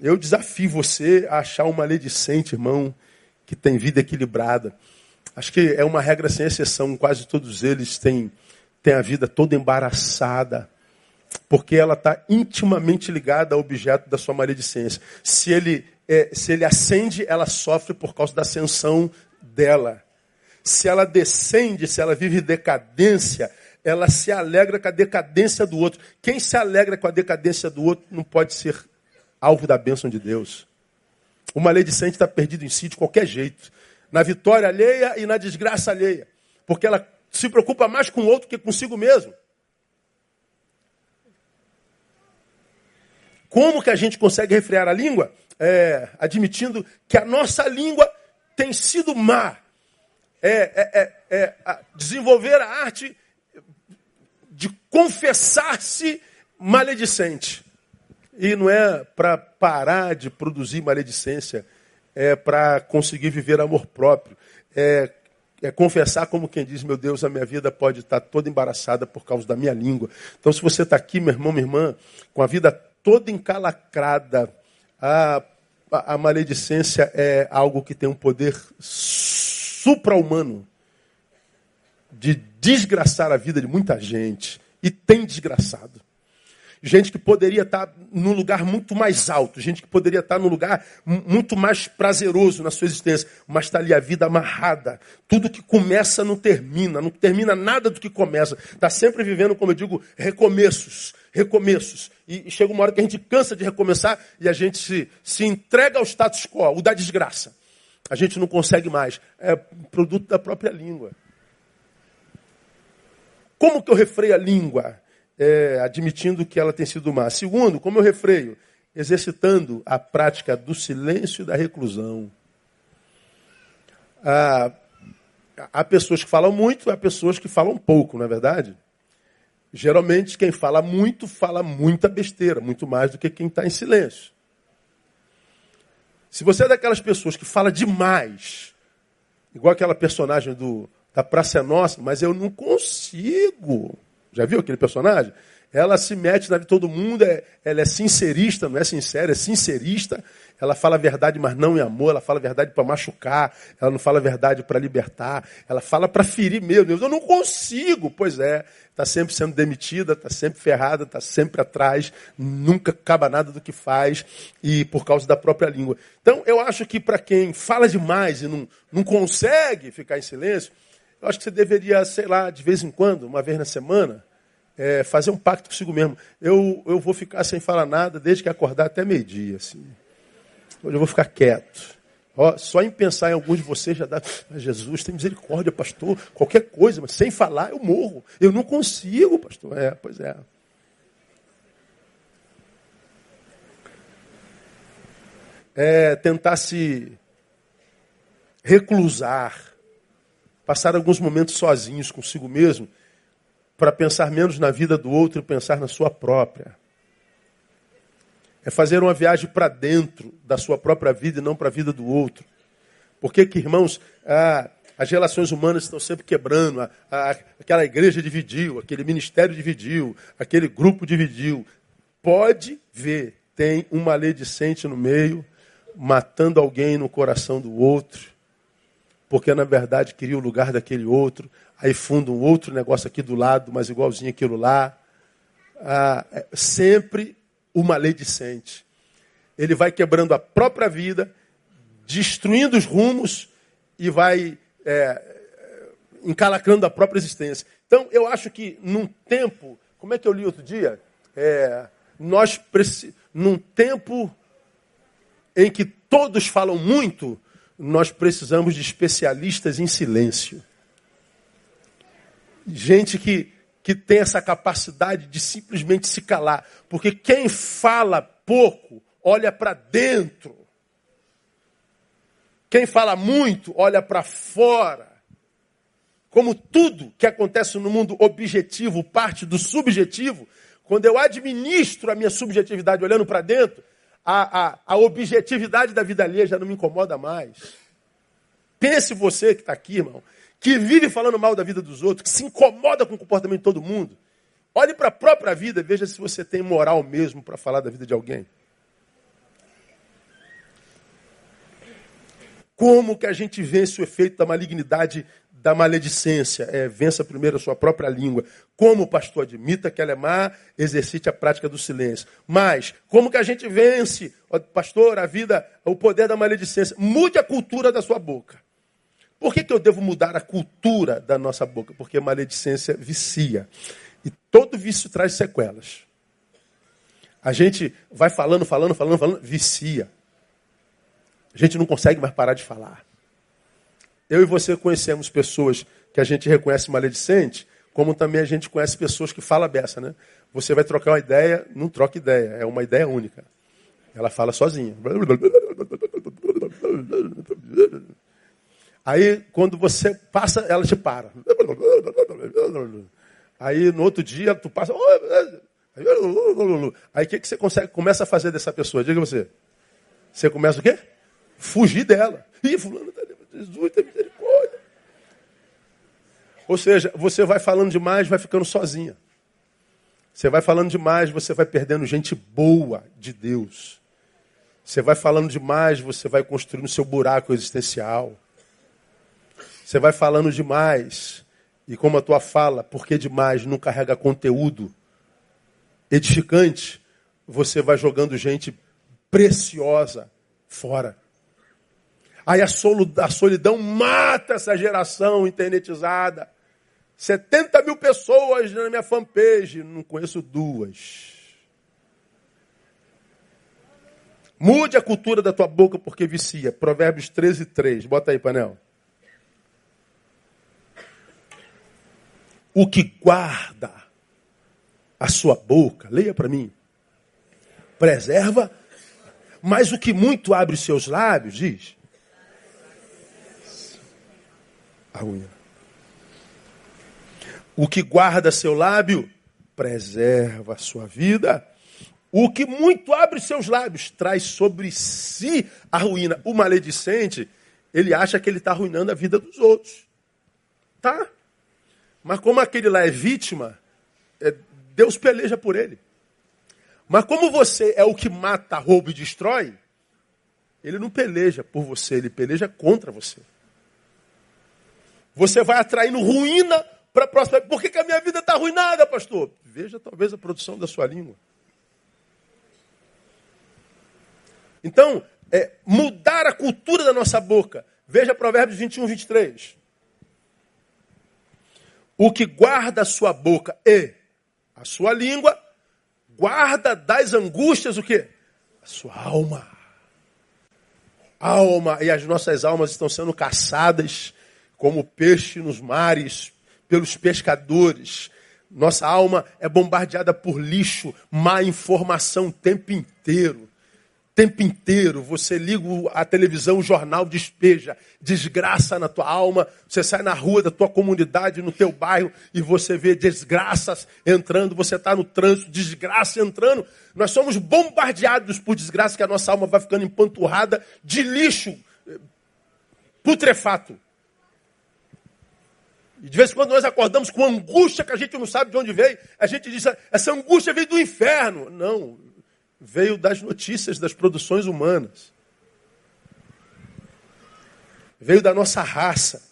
eu desafio você a achar um maledicente, irmão, que tem vida equilibrada. Acho que é uma regra sem exceção, quase todos eles têm, têm a vida toda embaraçada, porque ela está intimamente ligada ao objeto da sua maledicência. Se ele, é, se ele acende, ela sofre por causa da ascensão dela. se ela descende, se ela vive decadência, ela se alegra com a decadência do outro. Quem se alegra com a decadência do outro não pode ser alvo da bênção de Deus. O maledicente está perdido em si de qualquer jeito. Na vitória alheia e na desgraça alheia. Porque ela se preocupa mais com o outro que consigo mesmo. Como que a gente consegue refrear a língua? É, admitindo que a nossa língua tem sido má. É, é, é, é desenvolver a arte de confessar-se maledicente. E não é para parar de produzir maledicência, é para conseguir viver amor próprio. É, é, confessar como quem diz, meu Deus, a minha vida pode estar toda embaraçada por causa da minha língua. Então, se você está aqui, meu irmão, minha irmã, com a vida toda encalacrada. A, a, a maledicência é algo que tem um poder supra-humano de desgraçar a vida de muita gente. E tem desgraçado. Gente que poderia estar num lugar muito mais alto, gente que poderia estar num lugar muito mais prazeroso na sua existência, mas está ali a vida amarrada. Tudo que começa não termina, não termina nada do que começa. Está sempre vivendo, como eu digo, recomeços recomeços. E, chega uma hora que a gente cansa de recomeçar e a gente se, se entrega ao status quo, o da desgraça. A gente não consegue mais. É produto da própria língua. Como que eu refreio a língua? É, admitindo que ela tem sido má. Segundo, como eu refreio? Exercitando a prática do silêncio e da reclusão. Ah, há pessoas que falam muito, há pessoas que falam pouco, não é verdade? Geralmente, quem fala muito, fala muita besteira, muito mais do que quem está em silêncio. Se você é daquelas pessoas que fala demais, igual aquela personagem do, da Praça é Nossa, mas eu não consigo. Já viu aquele personagem? Ela se mete na vida de todo mundo, é, ela é sincerista, não é sincera, é sincerista. Ela fala a verdade, mas não em amor. Ela fala a verdade para machucar. Ela não fala a verdade para libertar. Ela fala para ferir meu Deus. Eu não consigo. Pois é, está sempre sendo demitida, está sempre ferrada, está sempre atrás, nunca acaba nada do que faz e por causa da própria língua. Então, eu acho que para quem fala demais e não, não consegue ficar em silêncio, eu acho que você deveria, sei lá, de vez em quando, uma vez na semana, é, fazer um pacto consigo mesmo. Eu, eu vou ficar sem falar nada desde que acordar até meio-dia. Assim. Hoje eu vou ficar quieto. Só em pensar em alguns de vocês já dá. Jesus, tem misericórdia, pastor. Qualquer coisa, mas sem falar eu morro. Eu não consigo, pastor. É, pois é. É tentar se reclusar, passar alguns momentos sozinhos consigo mesmo para pensar menos na vida do outro e pensar na sua própria. É fazer uma viagem para dentro da sua própria vida e não para a vida do outro. Porque que, irmãos, ah, as relações humanas estão sempre quebrando, aquela igreja dividiu, aquele ministério dividiu, aquele grupo dividiu. Pode ver, tem um maledicente no meio, matando alguém no coração do outro, porque na verdade queria o lugar daquele outro, aí funda um outro negócio aqui do lado, mas igualzinho aquilo lá. Ah, é sempre o maledicente. Ele vai quebrando a própria vida, destruindo os rumos e vai é, encalacrando a própria existência. Então, eu acho que num tempo, como é que eu li outro dia? É, nós num tempo em que todos falam muito, nós precisamos de especialistas em silêncio gente que, que tem essa capacidade de simplesmente se calar. Porque quem fala pouco, olha para dentro. Quem fala muito, olha para fora. Como tudo que acontece no mundo objetivo parte do subjetivo, quando eu administro a minha subjetividade olhando para dentro, a, a, a objetividade da vida alheia já não me incomoda mais. Pense você que está aqui, irmão, que vive falando mal da vida dos outros, que se incomoda com o comportamento de todo mundo. Olhe para a própria vida, veja se você tem moral mesmo para falar da vida de alguém. Como que a gente vence o efeito da malignidade da maledicência? É, vença primeiro a sua própria língua. Como o pastor admita que ela é má, exercite a prática do silêncio. Mas, como que a gente vence, pastor, a vida, o poder da maledicência? Mude a cultura da sua boca. Por que, que eu devo mudar a cultura da nossa boca? Porque maledicência vicia. E todo vício traz sequelas. A gente vai falando, falando, falando, falando, vicia. A gente não consegue mais parar de falar. Eu e você conhecemos pessoas que a gente reconhece maledicente, como também a gente conhece pessoas que falam beça, né? Você vai trocar uma ideia, não troca ideia, é uma ideia única. Ela fala sozinha. Aí, quando você passa, ela te para. Aí, no outro dia, tu passa. Aí, o que, que você consegue, começa a fazer dessa pessoa? Diga você. Você começa o quê? Fugir dela. Ih, fulano, tá Jesus, tem misericórdia. Ou seja, você vai falando demais, vai ficando sozinha. Você vai falando demais, você vai perdendo gente boa de Deus. Você vai falando demais, você vai construindo seu buraco existencial. Você vai falando demais. E como a tua fala, porque demais não carrega conteúdo edificante, você vai jogando gente preciosa fora. Aí a solidão mata essa geração internetizada. 70 mil pessoas na minha fanpage, não conheço duas. Mude a cultura da tua boca porque vicia. Provérbios 13, 3. Bota aí, panel. O que guarda a sua boca, leia para mim, preserva, mas o que muito abre os seus lábios, diz, a unha. O que guarda seu lábio, preserva a sua vida. O que muito abre seus lábios, traz sobre si a ruína. O maledicente, ele acha que ele está arruinando a vida dos outros. Tá? Mas como aquele lá é vítima, é, Deus peleja por ele. Mas como você é o que mata, rouba e destrói, ele não peleja por você, ele peleja contra você. Você vai atraindo ruína para a próxima. Por que, que a minha vida está arruinada, pastor? Veja talvez a produção da sua língua. Então, é, mudar a cultura da nossa boca. Veja Provérbios 21, 23. O que guarda a sua boca e a sua língua, guarda das angústias o quê? A sua alma. Alma, e as nossas almas estão sendo caçadas como peixe nos mares pelos pescadores. Nossa alma é bombardeada por lixo, má informação o tempo inteiro tempo inteiro. Você liga a televisão, o jornal despeja desgraça na tua alma. Você sai na rua da tua comunidade, no teu bairro, e você vê desgraças entrando. Você está no trânsito, desgraça entrando. Nós somos bombardeados por desgraça que a nossa alma vai ficando empanturrada de lixo putrefato. De vez em quando nós acordamos com angústia que a gente não sabe de onde veio. A gente diz, essa angústia veio do inferno. Não, veio das notícias das produções humanas. Veio da nossa raça.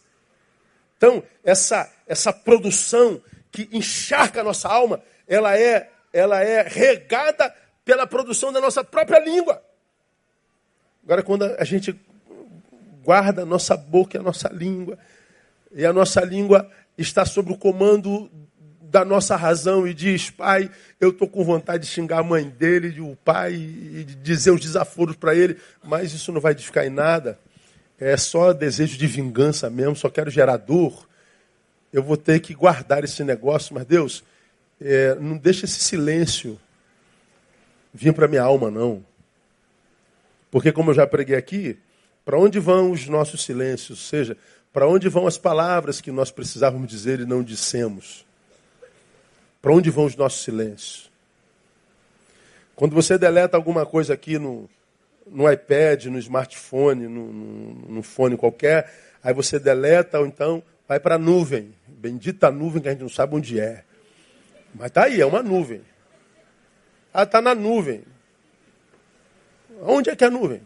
Então, essa, essa produção que encharca a nossa alma, ela é, ela é regada pela produção da nossa própria língua. Agora, quando a gente guarda a nossa boca e a nossa língua, e a nossa língua está sob o comando da nossa razão e diz, pai, eu estou com vontade de xingar a mãe dele, o pai, e de dizer os desaforos para ele, mas isso não vai edificar em nada. É só desejo de vingança mesmo, só quero gerar dor. Eu vou ter que guardar esse negócio, mas Deus, é, não deixa esse silêncio vir para minha alma, não. Porque, como eu já preguei aqui, para onde vão os nossos silêncios? Ou seja, para onde vão as palavras que nós precisávamos dizer e não dissemos? Para onde vão os nossos silêncios? Quando você deleta alguma coisa aqui no, no iPad, no smartphone, no, no, no fone qualquer, aí você deleta ou então vai para a nuvem. Bendita nuvem que a gente não sabe onde é. Mas está aí, é uma nuvem. Ah, está na nuvem. Onde é que é a nuvem?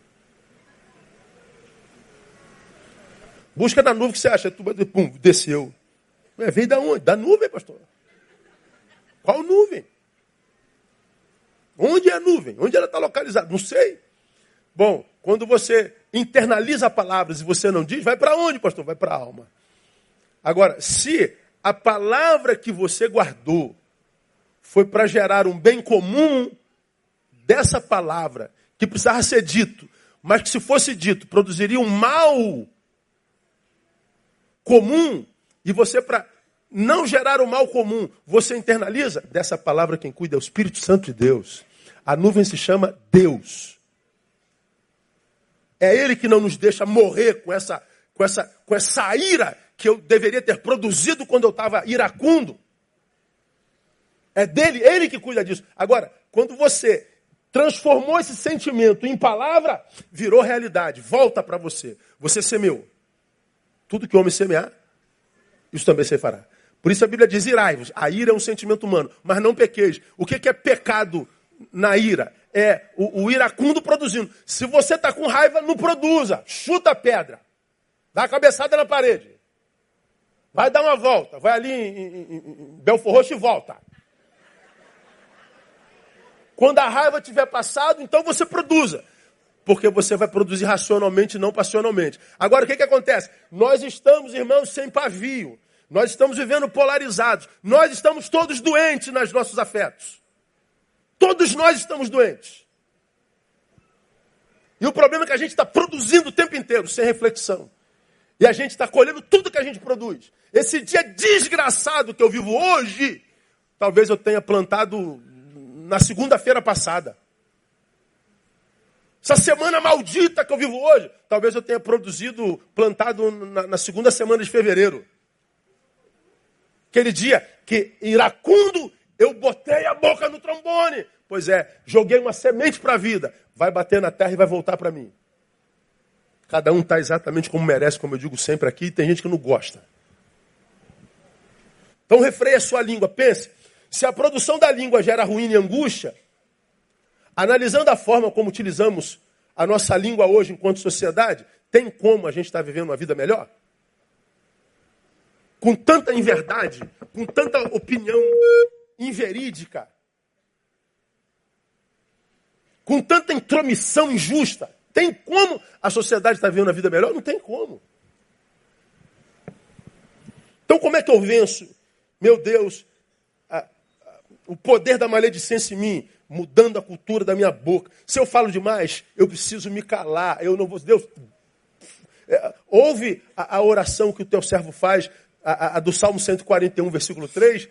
Busca na nuvem que você acha. Tu, pum, desceu. Veio da onde? Da nuvem, pastor. Qual nuvem? Onde é a nuvem? Onde ela está localizada? Não sei. Bom, quando você internaliza palavras e você não diz, vai para onde, pastor? Vai para a alma. Agora, se a palavra que você guardou foi para gerar um bem comum dessa palavra, que precisava ser dito, mas que se fosse dito produziria um mal comum, e você, para não gerar o mal comum, você internaliza, dessa palavra quem cuida é o Espírito Santo de Deus. A nuvem se chama Deus. É Ele que não nos deixa morrer com essa, com essa, com essa ira que eu deveria ter produzido quando eu estava iracundo. É dele, ele que cuida disso. Agora, quando você transformou esse sentimento em palavra, virou realidade, volta para você. Você semeou. Tudo que o homem semear, isso também se fará. Por isso a Bíblia diz: irai-vos. A ira é um sentimento humano, mas não pequeis. O que é pecado na ira? É o, o iracundo produzindo. Se você está com raiva, não produza. Chuta a pedra. Dá a cabeçada na parede. Vai dar uma volta. Vai ali em, em, em Belfor Roxo e volta. Quando a raiva tiver passado, então você produza. Porque você vai produzir racionalmente, não passionalmente. Agora, o que, que acontece? Nós estamos, irmãos, sem pavio. Nós estamos vivendo polarizados. Nós estamos todos doentes nos nossos afetos. Todos nós estamos doentes. E o problema é que a gente está produzindo o tempo inteiro, sem reflexão. E a gente está colhendo tudo que a gente produz. Esse dia desgraçado que eu vivo hoje, talvez eu tenha plantado na segunda-feira passada. Essa semana maldita que eu vivo hoje, talvez eu tenha produzido, plantado na, na segunda semana de fevereiro. Aquele dia que iracundo eu botei a boca no trombone. Pois é, joguei uma semente para a vida. Vai bater na terra e vai voltar para mim. Cada um está exatamente como merece, como eu digo sempre aqui, e tem gente que não gosta. Então refreia a sua língua. Pense, se a produção da língua gera ruína e angústia, analisando a forma como utilizamos a nossa língua hoje enquanto sociedade, tem como a gente estar tá vivendo uma vida melhor? com tanta inverdade, com tanta opinião inverídica, com tanta intromissão injusta. Tem como a sociedade estar vivendo a vida melhor? Não tem como. Então, como é que eu venço, meu Deus, a, a, o poder da maledicência em mim, mudando a cultura da minha boca? Se eu falo demais, eu preciso me calar. Eu não vou. Deus, é, ouve a, a oração que o teu servo faz a, a, do Salmo 141, versículo 3,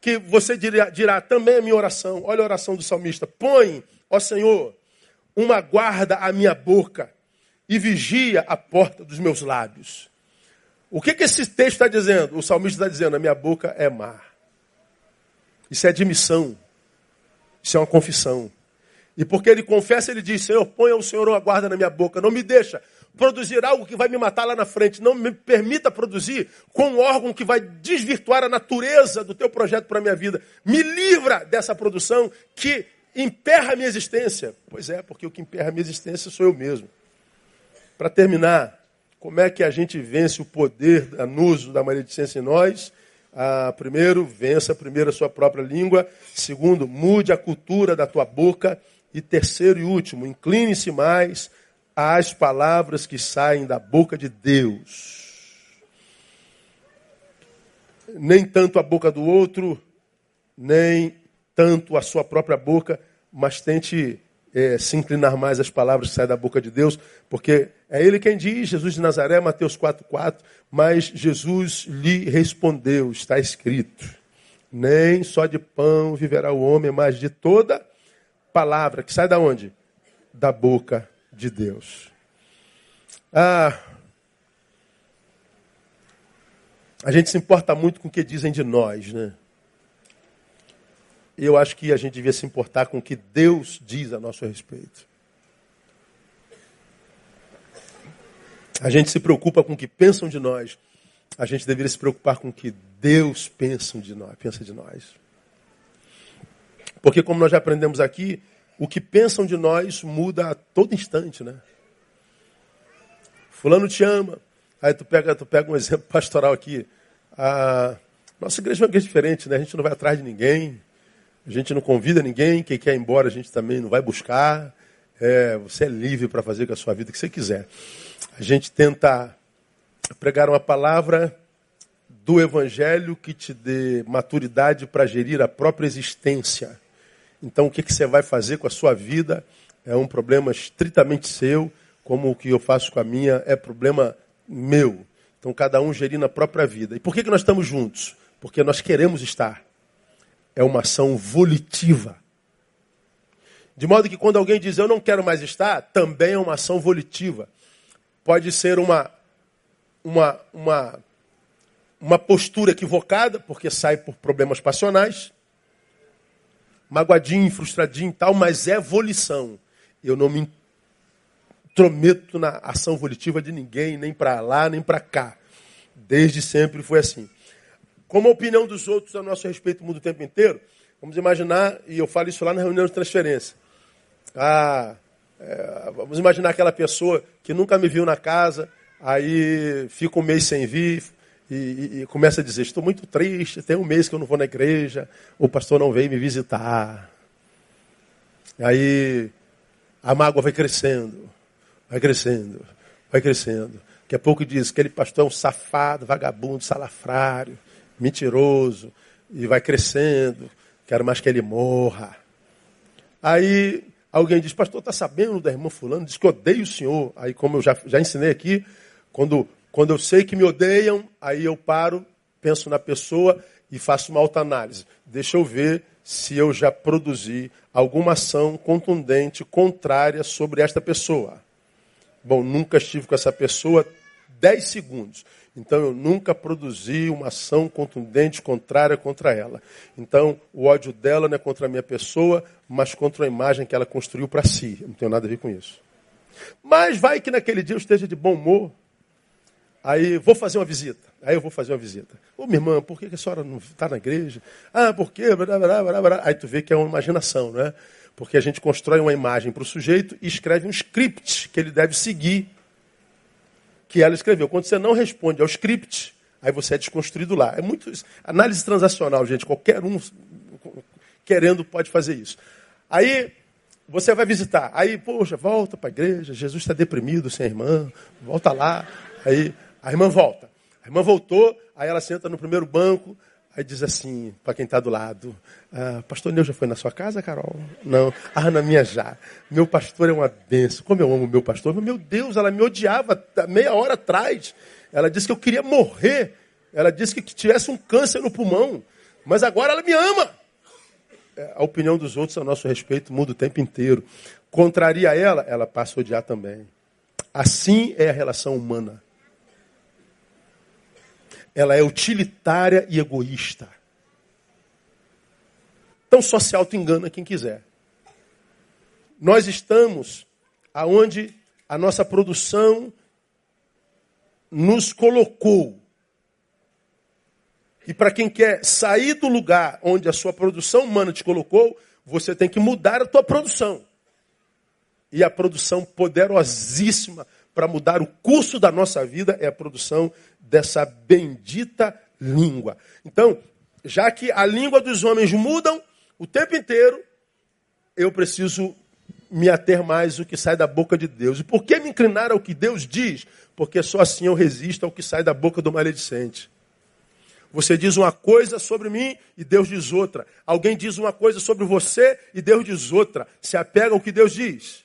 que você dirá, dirá também a minha oração. Olha a oração do salmista. Põe, ó Senhor, uma guarda à minha boca e vigia a porta dos meus lábios. O que, que esse texto está dizendo? O salmista está dizendo: a minha boca é mar. Isso é admissão. Isso é uma confissão. E porque ele confessa, ele diz: Senhor, põe ao Senhor uma guarda na minha boca, não me deixa produzir algo que vai me matar lá na frente. Não me permita produzir com um órgão que vai desvirtuar a natureza do teu projeto para a minha vida. Me livra dessa produção que emperra a minha existência. Pois é, porque o que emperra a minha existência sou eu mesmo. Para terminar, como é que a gente vence o poder danoso da maledicência em nós? Ah, primeiro, vença primeiro a sua própria língua. Segundo, mude a cultura da tua boca. E terceiro e último, incline-se mais às palavras que saem da boca de Deus. Nem tanto a boca do outro, nem tanto a sua própria boca, mas tente é, se inclinar mais às palavras que saem da boca de Deus, porque é Ele quem diz, Jesus de Nazaré, Mateus 4,4, mas Jesus lhe respondeu, está escrito, nem só de pão viverá o homem, mas de toda palavra que sai da onde? Da boca de Deus. Ah, a gente se importa muito com o que dizem de nós, né? Eu acho que a gente devia se importar com o que Deus diz a nosso respeito. A gente se preocupa com o que pensam de nós. A gente deveria se preocupar com o que Deus pensa de nós, pensa de nós. Porque como nós já aprendemos aqui, o que pensam de nós muda a todo instante, né? Fulano te ama. Aí tu pega, tu pega um <laughs> exemplo pastoral aqui. A nossa igreja é uma igreja diferente, né? A gente não vai atrás de ninguém. A gente não convida ninguém. Quem quer ir embora, a gente também não vai buscar. É, você é livre para fazer com a sua vida o que você quiser. A gente tenta pregar uma palavra do Evangelho que te dê maturidade para gerir a própria existência. Então, o que, que você vai fazer com a sua vida é um problema estritamente seu, como o que eu faço com a minha é problema meu. Então, cada um gerindo a própria vida. E por que, que nós estamos juntos? Porque nós queremos estar. É uma ação volitiva. De modo que quando alguém diz eu não quero mais estar, também é uma ação volitiva. Pode ser uma, uma, uma, uma postura equivocada, porque sai por problemas passionais, magoadinho, frustradinho e tal, mas é volição. Eu não me intrometo na ação volitiva de ninguém, nem para lá, nem para cá. Desde sempre foi assim. Como a opinião dos outros a nosso respeito muda o tempo inteiro, vamos imaginar, e eu falo isso lá na reunião de transferência. Ah, é, vamos imaginar aquela pessoa que nunca me viu na casa, aí fica um mês sem vir e, e, e começa a dizer: Estou muito triste, tem um mês que eu não vou na igreja, o pastor não veio me visitar. Aí a mágoa vai crescendo, vai crescendo, vai crescendo. Daqui a pouco diz: aquele pastor é um safado, vagabundo, salafrário mentiroso, e vai crescendo, quero mais que ele morra. Aí alguém diz, pastor, está sabendo da irmã fulano? Diz que odeio o senhor. Aí, como eu já, já ensinei aqui, quando, quando eu sei que me odeiam, aí eu paro, penso na pessoa e faço uma autoanálise. Deixa eu ver se eu já produzi alguma ação contundente, contrária sobre esta pessoa. Bom, nunca estive com essa pessoa 10 segundos. Então eu nunca produzi uma ação contundente contrária contra ela. Então o ódio dela não é contra a minha pessoa, mas contra a imagem que ela construiu para si. Eu não tenho nada a ver com isso. Mas vai que naquele dia eu esteja de bom humor. Aí vou fazer uma visita. Aí eu vou fazer uma visita. Ô minha irmã, por que a senhora não está na igreja? Ah, por quê? Aí tu vê que é uma imaginação, não é? Porque a gente constrói uma imagem para o sujeito e escreve um script que ele deve seguir que ela escreveu. Quando você não responde ao script, aí você é desconstruído lá. É muito análise transacional, gente. Qualquer um querendo pode fazer isso. Aí você vai visitar. Aí, poxa, volta para a igreja. Jesus está deprimido sem a irmã. Volta lá. Aí a irmã volta. A irmã voltou. Aí ela senta no primeiro banco. Aí diz assim, para quem está do lado, ah, pastor Neu já foi na sua casa, Carol? Não. Ah, na minha já. Meu pastor é uma benção. Como eu amo meu pastor. Meu Deus, ela me odiava meia hora atrás. Ela disse que eu queria morrer. Ela disse que tivesse um câncer no pulmão. Mas agora ela me ama. É, a opinião dos outros a nosso respeito muda o tempo inteiro. Contraria ela, ela passa a odiar também. Assim é a relação humana ela é utilitária e egoísta. Então só se auto-engana quem quiser. Nós estamos aonde a nossa produção nos colocou. E para quem quer sair do lugar onde a sua produção humana te colocou, você tem que mudar a tua produção. E a produção poderosíssima para mudar o curso da nossa vida é a produção dessa bendita língua. Então, já que a língua dos homens mudam o tempo inteiro, eu preciso me ater mais ao que sai da boca de Deus. E por que me inclinar ao que Deus diz? Porque só assim eu resisto ao que sai da boca do maledicente. Você diz uma coisa sobre mim e Deus diz outra. Alguém diz uma coisa sobre você e Deus diz outra. Se apega ao que Deus diz.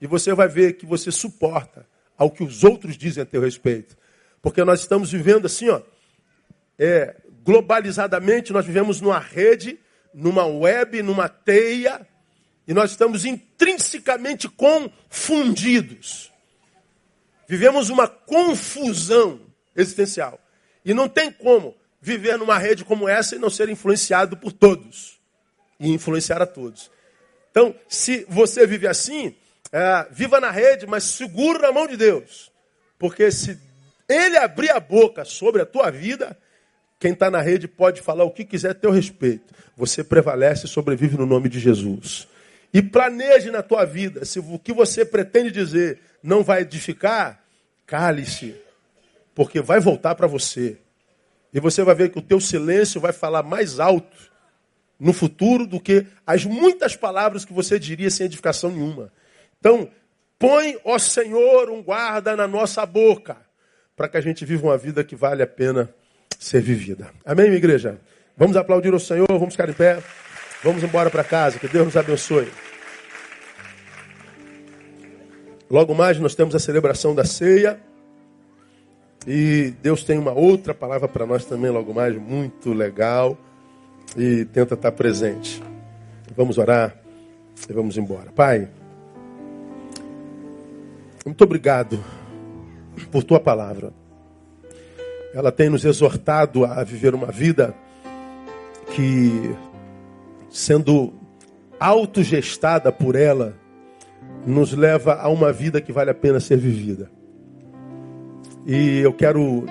E você vai ver que você suporta ao que os outros dizem a teu respeito. Porque nós estamos vivendo assim, ó, é, globalizadamente, nós vivemos numa rede, numa web, numa teia, e nós estamos intrinsecamente confundidos. Vivemos uma confusão existencial. E não tem como viver numa rede como essa e não ser influenciado por todos. E influenciar a todos. Então, se você vive assim, é, viva na rede, mas seguro na mão de Deus. Porque se ele abrir a boca sobre a tua vida, quem está na rede pode falar o que quiser a teu respeito. Você prevalece e sobrevive no nome de Jesus. E planeje na tua vida. Se o que você pretende dizer não vai edificar, cale-se. Porque vai voltar para você. E você vai ver que o teu silêncio vai falar mais alto no futuro do que as muitas palavras que você diria sem edificação nenhuma. Então, põe, ó Senhor, um guarda na nossa boca, para que a gente viva uma vida que vale a pena ser vivida. Amém, minha igreja? Vamos aplaudir o Senhor, vamos ficar em pé, vamos embora para casa, que Deus nos abençoe. Logo mais nós temos a celebração da ceia. E Deus tem uma outra palavra para nós também, logo mais, muito legal. E tenta estar presente. Vamos orar e vamos embora. Pai, muito obrigado por tua palavra. Ela tem nos exortado a viver uma vida que, sendo autogestada por ela, nos leva a uma vida que vale a pena ser vivida. E eu quero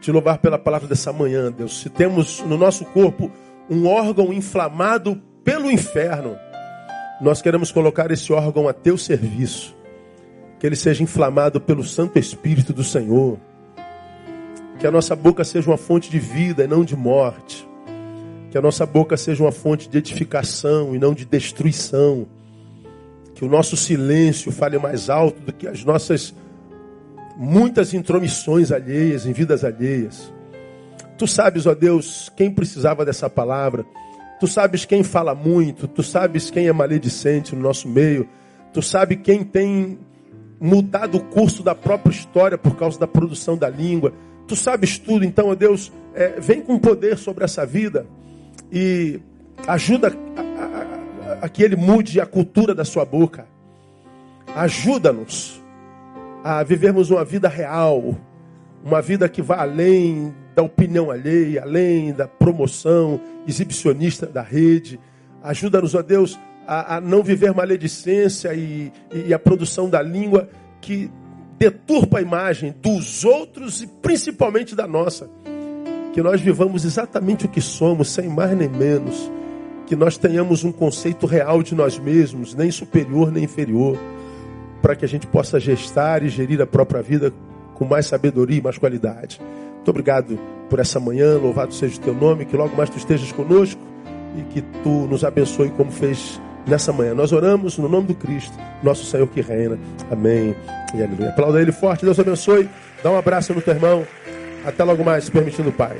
te louvar pela palavra dessa manhã, Deus. Se temos no nosso corpo um órgão inflamado pelo inferno, nós queremos colocar esse órgão a teu serviço. Que ele seja inflamado pelo Santo Espírito do Senhor. Que a nossa boca seja uma fonte de vida e não de morte. Que a nossa boca seja uma fonte de edificação e não de destruição que o nosso silêncio fale mais alto do que as nossas muitas intromissões alheias, em vidas alheias. Tu sabes, ó Deus, quem precisava dessa palavra. Tu sabes quem fala muito. Tu sabes quem é maledicente no nosso meio. Tu sabes quem tem mudado o curso da própria história por causa da produção da língua. Tu sabes tudo. Então, ó Deus, é, vem com poder sobre essa vida e ajuda a que Ele mude a cultura da sua boca. Ajuda-nos a vivermos uma vida real, uma vida que vá além da opinião alheia, além da promoção exibicionista da rede. Ajuda-nos, ó Deus, a, a, não viver maledicência e, e, a produção da língua que deturpa a imagem dos outros e principalmente da nossa. Que nós vivamos exatamente o que somos, sem mais nem menos que nós tenhamos um conceito real de nós mesmos, nem superior nem inferior, para que a gente possa gestar e gerir a própria vida com mais sabedoria e mais qualidade. Muito obrigado por essa manhã, louvado seja o teu nome, que logo mais tu estejas conosco e que tu nos abençoe como fez nessa manhã. Nós oramos no nome do Cristo, nosso Senhor que reina. Amém e aleluia. Aplauda ele forte, Deus abençoe. Dá um abraço no teu irmão. Até logo mais, permitindo o Pai.